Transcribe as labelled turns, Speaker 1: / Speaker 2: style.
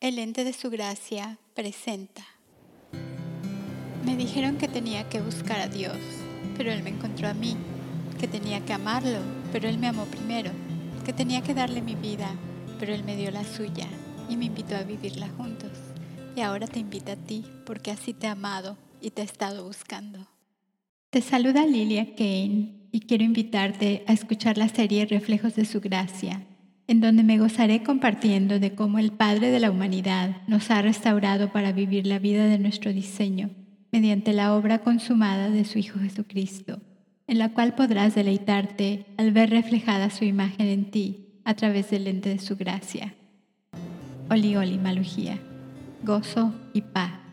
Speaker 1: El ente de su gracia presenta. Me dijeron que tenía que buscar a Dios, pero Él me encontró a mí, que tenía que amarlo, pero Él me amó primero, que tenía que darle mi vida, pero Él me dio la suya y me invitó a vivirla juntos. Y ahora te invita a ti, porque así te ha amado y te ha estado buscando. Te saluda Lilia Kane y quiero invitarte a escuchar la serie Reflejos de su Gracia, en donde me gozaré compartiendo de cómo el Padre de la humanidad nos ha restaurado para vivir la vida de nuestro diseño mediante la obra consumada de su Hijo Jesucristo, en la cual podrás deleitarte al ver reflejada su imagen en ti a través del lente de su gracia. Oli Oli Malujía, gozo y paz.